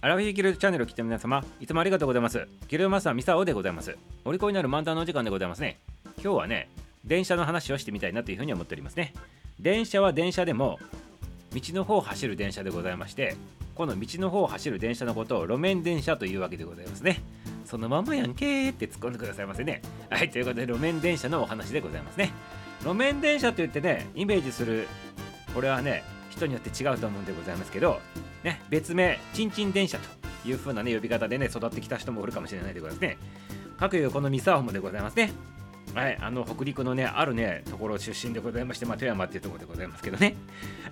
アラフィフギルチャンネルを聞いて皆様、いつもありがとうございます。ギルマスターミサオでございます。お利口になる漫談のお時間でございますね。今日はね、電車の話をしてみたいなというふうに思っておりますね。電車は電車でも、道の方を走る電車でございまして、この道の方を走る電車のことを路面電車というわけでございますね。そのままやんけーって突っ込んでくださいませね。はい、ということで路面電車のお話でございますね。路面電車といってね、イメージする、これはね、人によって違うと思うんでございますけど、ね、別名、ちんちん電車という風なね、呼び方でね、育ってきた人もおるかもしれないでございますね。各いうこの三沢もでございますね。はい、あの北陸のね、あるね、ところ出身でございまして、まあ、富山っていうところでございますけどね、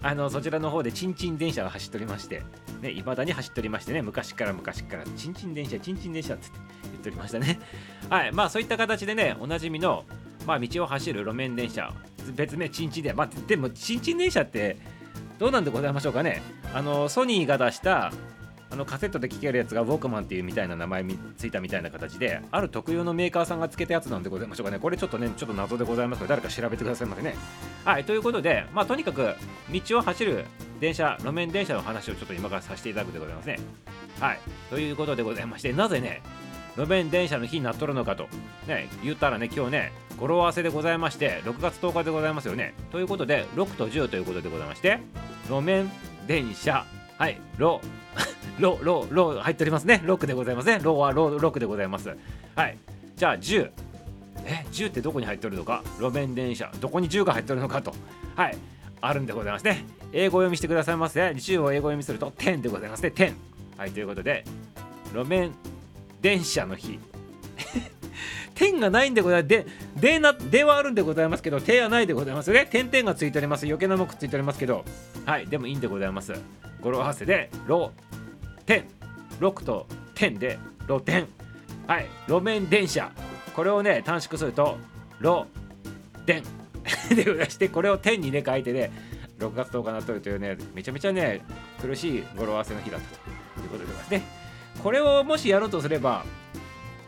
あのそちらの方でちんちん電車が走っておりまして、ね、いまだに走っておりましてね、昔から昔から、ちんちん電車、ちんちん電車って言っておりましたね。はい、まあそういった形でね、おなじみの、まあ、道を走る路面電車、別名ちんちんで、まあ、でも、ちんちん電車って、どうなんでございましょうかね。あのソニーが出したあのカセットで聴けるやつがウォークマンっていうみたいな名前についたみたいな形である特有のメーカーさんがつけたやつなんでございましょうかね。これちょっとねちょっと謎でございますので誰か調べてくださいませね。はいということでまあとにかく道を走る電車路面電車の話をちょっと今からさせていただくでございますね。はいということでございましてなぜね路面電車の日になっとるのかとね言ったらね今日ね語呂合わせでございまして6月10日でございますよね。ということで6と10ということでございまして路面電車。はいロロロロ入っておりますね。6でございますね。ロはロ6でございます。はいじゃあ10え10ってどこに入っておるのか？路面電車。どこに10が入っておるのかと。はいあるんでございますね。英語読みしてくださいませ。10を英語読みすると10でございますね。10はいということで路面電車の日。点がないんでございます。で、でな、ではあるんでございますけど、手はないでございますね。点々がついております。余計なもくっついておりますけど、はい、でもいいんでございます。語呂合わせで、ろ、点、6と点で、路点。はい、路面電車。これをね、短縮すると、路、電。でございまして、これを点にね、書いてね、6月10日になっとるというね、めちゃめちゃね、苦しい語呂合わせの日だったということでございますね。これをもしやろうとすれば、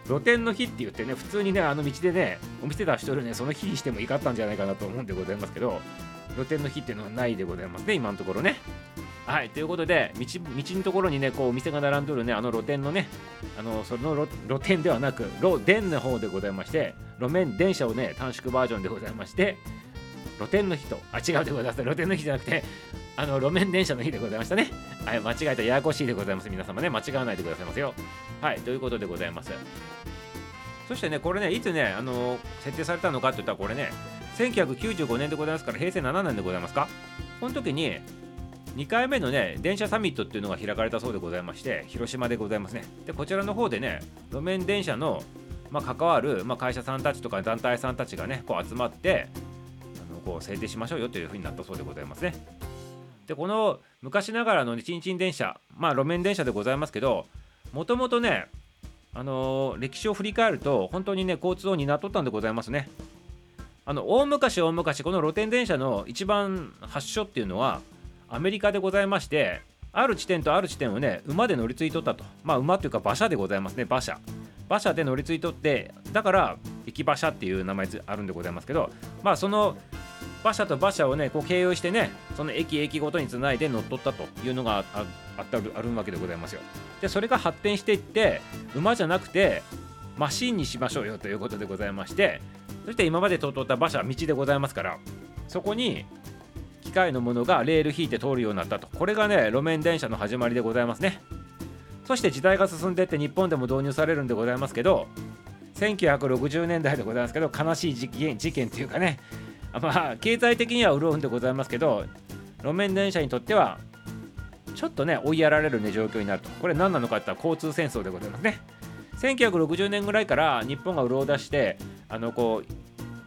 露店の日って言ってね、普通にね、あの道でね、お店出しとるね、その日にしてもいかったんじゃないかなと思うんでございますけど、露店の日っていうのはないでございますね、今のところね。はい、ということで、道道のところにね、こうお店が並んどるね、あの露店のね、あのその露店ではなく、露電の方でございまして、路面電車をね、短縮バージョンでございまして、露店の日と、あ、違うでございます。露店の日じゃなくて、あの路面電車の日でございましたね。はい、間違えたややこしいでございます。皆様ね、間違わないでくださいますよ。はい、ということでございます。そしてね、これね、いつね、あの設定されたのかって言ったら、これね、1995年でございますから、平成7年でございますか？この時に、2回目のね、電車サミットっていうのが開かれたそうでございまして、広島でございますね。で、こちらの方でね、路面電車の、まあ、関わる、まあ、会社さんたちとか団体さんたちがね、こう集まって、あのこう制定しましょうよというふうになったそうでございますね。でこの昔ながらのちんちん電車まあ路面電車でございますけどもともとねあのー、歴史を振り返ると本当にね交通を担っとったんでございますね。あの大昔大昔この露天電車の一番発祥っていうのはアメリカでございましてある地点とある地点をね馬で乗り継いとったと。まあ馬っていうか馬車でございますね馬車。馬車で乗り継いとってだから駅馬車っていう名前あるんでございますけどまあその馬車と馬車をねこう経由してねその駅駅ごとにつないで乗っ取ったというのがあったあるわけでございますよ。でそれが発展していって馬じゃなくてマシンにしましょうよということでございましてそして今まで通った馬車道でございますからそこに機械のものがレール引いて通るようになったと。これがね路面電車の始まりでございますね。そして時代が進んでいって日本でも導入されるんでございますけど1960年代でございますけど悲しい事件事件というかね まあ経済的には潤うんでございますけど路面電車にとってはちょっとね追いやられるね状況になると。これ何なのかって言ったら交通戦争でございますね。1960年ぐらいから日本が潤い出してあのこう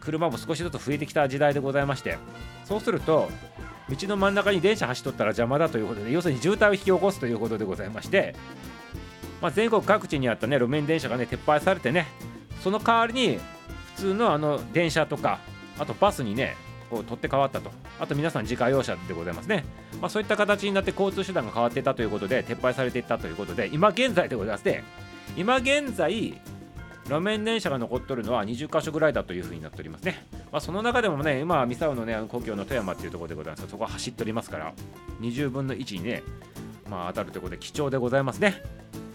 車も少しずつ増えてきた時代でございましてそうすると道の真ん中に電車走っとったら邪魔だということで要するに渋滞を引き起こすということでございまして、まあ、全国各地にあったね路面電車がね撤廃されてねその代わりに普通のあの電車とかあとバスにねこう取って変わったとあと皆さん自家用車でございますね、まあ、そういった形になって交通手段が変わっていたということで撤廃されていったということで今現在でございまして今現在路面電車が残っとるのは20箇所ぐらいだというふうになっておりますね。まあ、その中でもね、今ミサオのね、故郷の富山っていうところでございますそこは走っておりますから、20分の1にね、まあ、当たるということで貴重でございますね。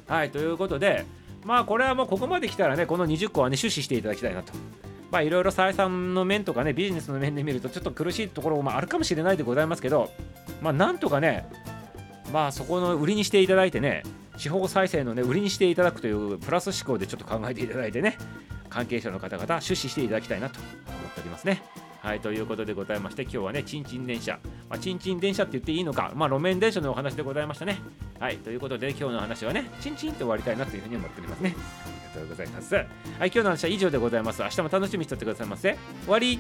はいということでまあこれはもうここまで来たらねこの20個はね趣旨していただきたいなと。まあいろいろ採算の面とかねビジネスの面で見るとちょっと苦しいところもあるかもしれないでございますけどまあなんとかねまあそこの売りにしていただいてね地方再生のね売りにしていただくというプラス思考でちょっと考えていただいてね関係者の方々出資していただきたいなと思っておりますね。はい、ということでございまして、今日はね、ちんちん電車、まあ、ちんちん電車って言っていいのか、まあ、路面電車のお話でございましたね。はい、ということで、今日の話はね、ちんちんと終わりたいなというふうに思っておりますね。ありがとうございます。はい、今日の話は以上でございます。明日も楽しみにしておってくださいませ。終わり